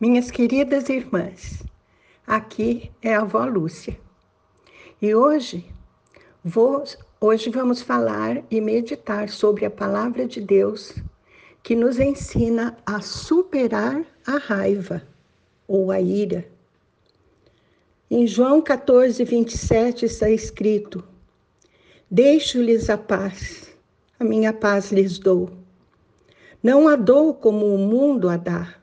Minhas queridas irmãs, aqui é a avó Lúcia. E hoje, vou, hoje vamos falar e meditar sobre a palavra de Deus que nos ensina a superar a raiva ou a ira. Em João 14, 27 está escrito: Deixo-lhes a paz, a minha paz lhes dou. Não a dou como o mundo a dá.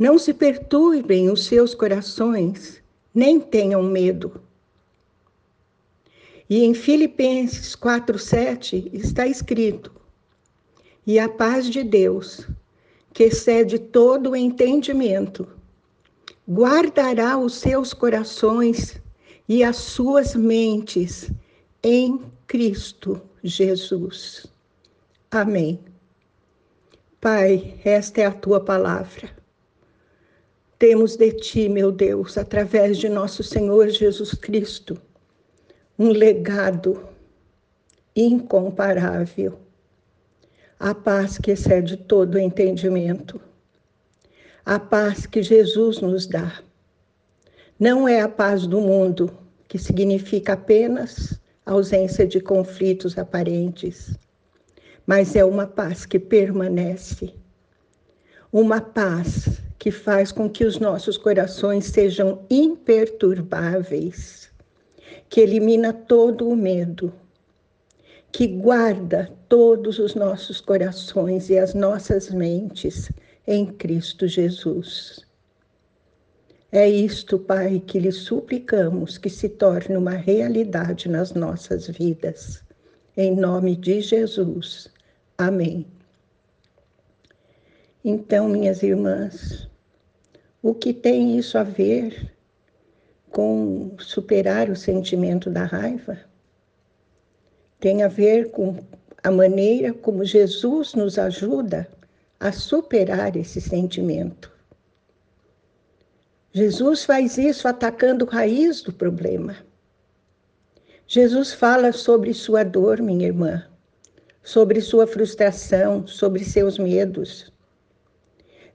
Não se perturbem os seus corações, nem tenham medo. E em Filipenses 4:7 está escrito: E a paz de Deus, que excede todo o entendimento, guardará os seus corações e as suas mentes em Cristo Jesus. Amém. Pai, esta é a tua palavra. Temos de ti, meu Deus, através de nosso Senhor Jesus Cristo, um legado incomparável. A paz que excede todo entendimento. A paz que Jesus nos dá. Não é a paz do mundo, que significa apenas ausência de conflitos aparentes, mas é uma paz que permanece. Uma paz que faz com que os nossos corações sejam imperturbáveis, que elimina todo o medo, que guarda todos os nossos corações e as nossas mentes em Cristo Jesus. É isto, Pai, que lhe suplicamos que se torne uma realidade nas nossas vidas. Em nome de Jesus. Amém. Então, minhas irmãs, o que tem isso a ver com superar o sentimento da raiva? Tem a ver com a maneira como Jesus nos ajuda a superar esse sentimento. Jesus faz isso atacando a raiz do problema. Jesus fala sobre sua dor, minha irmã, sobre sua frustração, sobre seus medos.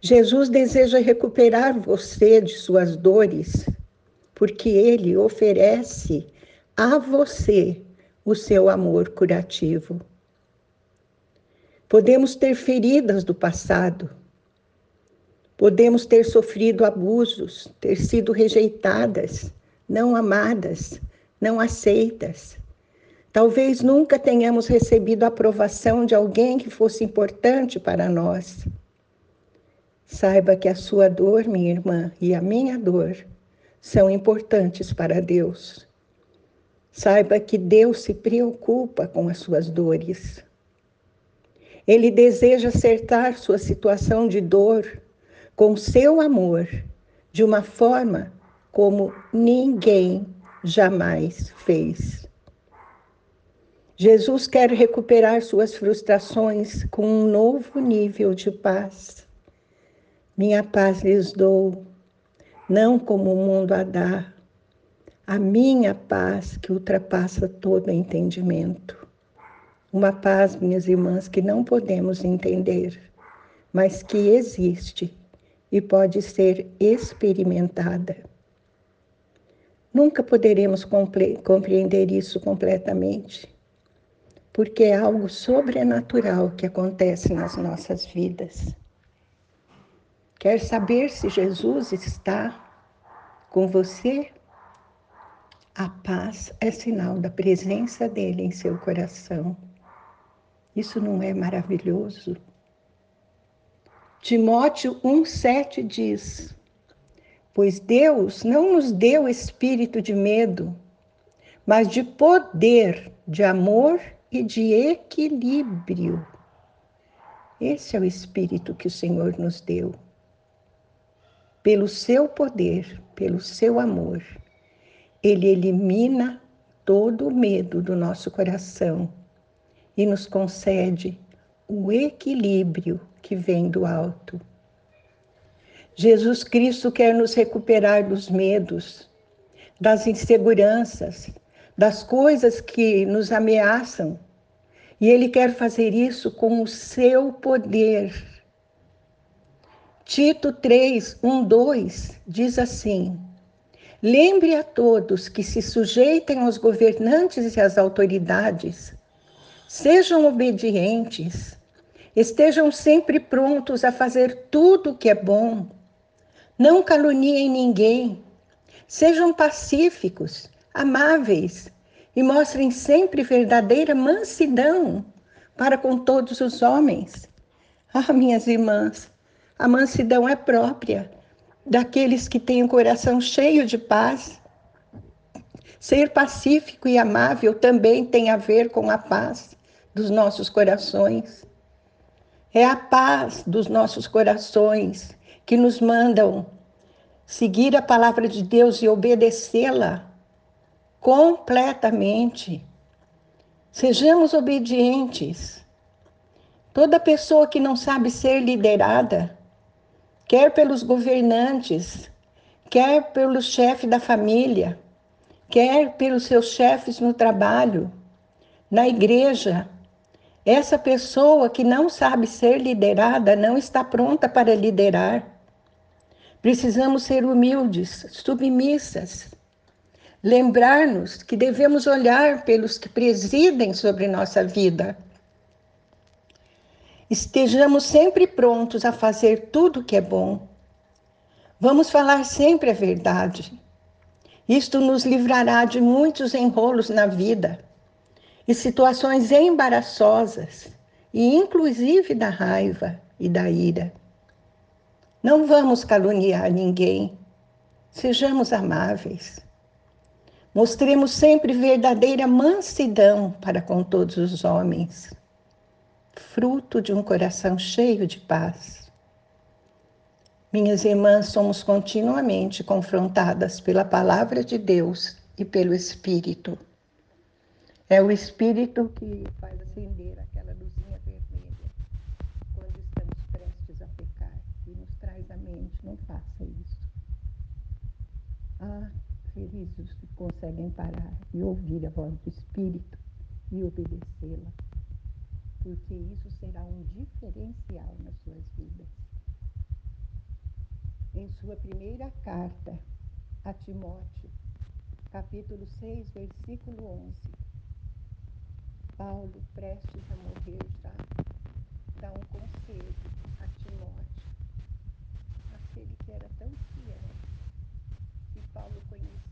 Jesus deseja recuperar você de suas dores, porque ele oferece a você o seu amor curativo. Podemos ter feridas do passado, podemos ter sofrido abusos, ter sido rejeitadas, não amadas, não aceitas. Talvez nunca tenhamos recebido a aprovação de alguém que fosse importante para nós. Saiba que a sua dor, minha irmã, e a minha dor são importantes para Deus. Saiba que Deus se preocupa com as suas dores. Ele deseja acertar sua situação de dor com seu amor, de uma forma como ninguém jamais fez. Jesus quer recuperar suas frustrações com um novo nível de paz. Minha paz lhes dou, não como o mundo a dá, a minha paz que ultrapassa todo entendimento. Uma paz, minhas irmãs, que não podemos entender, mas que existe e pode ser experimentada. Nunca poderemos compreender isso completamente, porque é algo sobrenatural que acontece nas nossas vidas. Quer saber se Jesus está com você? A paz é sinal da presença dele em seu coração. Isso não é maravilhoso? Timóteo 1,7 diz: Pois Deus não nos deu espírito de medo, mas de poder, de amor e de equilíbrio. Esse é o espírito que o Senhor nos deu pelo seu poder, pelo seu amor, ele elimina todo o medo do nosso coração e nos concede o equilíbrio que vem do alto. Jesus Cristo quer nos recuperar dos medos, das inseguranças, das coisas que nos ameaçam. E Ele quer fazer isso com o seu poder Tito 3, 1, 2 diz assim: Lembre a todos que se sujeitem aos governantes e às autoridades, sejam obedientes, estejam sempre prontos a fazer tudo o que é bom, não caluniem ninguém, sejam pacíficos, amáveis e mostrem sempre verdadeira mansidão para com todos os homens. Ah, minhas irmãs, a mansidão é própria daqueles que têm o coração cheio de paz. Ser pacífico e amável também tem a ver com a paz dos nossos corações. É a paz dos nossos corações que nos mandam seguir a palavra de Deus e obedecê-la completamente. Sejamos obedientes. Toda pessoa que não sabe ser liderada quer pelos governantes, quer pelo chefe da família, quer pelos seus chefes no trabalho, na igreja. Essa pessoa que não sabe ser liderada não está pronta para liderar. Precisamos ser humildes, submissas. Lembrar-nos que devemos olhar pelos que presidem sobre nossa vida Estejamos sempre prontos a fazer tudo que é bom. Vamos falar sempre a verdade. Isto nos livrará de muitos enrolos na vida e situações embaraçosas, e inclusive da raiva e da ira. Não vamos caluniar ninguém. Sejamos amáveis. Mostremos sempre verdadeira mansidão para com todos os homens fruto de um coração cheio de paz. Minhas irmãs, somos continuamente confrontadas pela palavra de Deus e pelo Espírito. É o Espírito que faz acender aquela luzinha vermelha quando estamos prestes a pecar e nos traz à mente: não faça isso. Ah, felizes que conseguem parar e ouvir a voz do Espírito e obedecê-la porque isso será um diferencial nas suas vidas. Em sua primeira carta a Timóteo, capítulo 6, versículo 11, Paulo, prestes a morrer já, dá um conselho a Timóteo, aquele que era tão fiel, que Paulo conhecia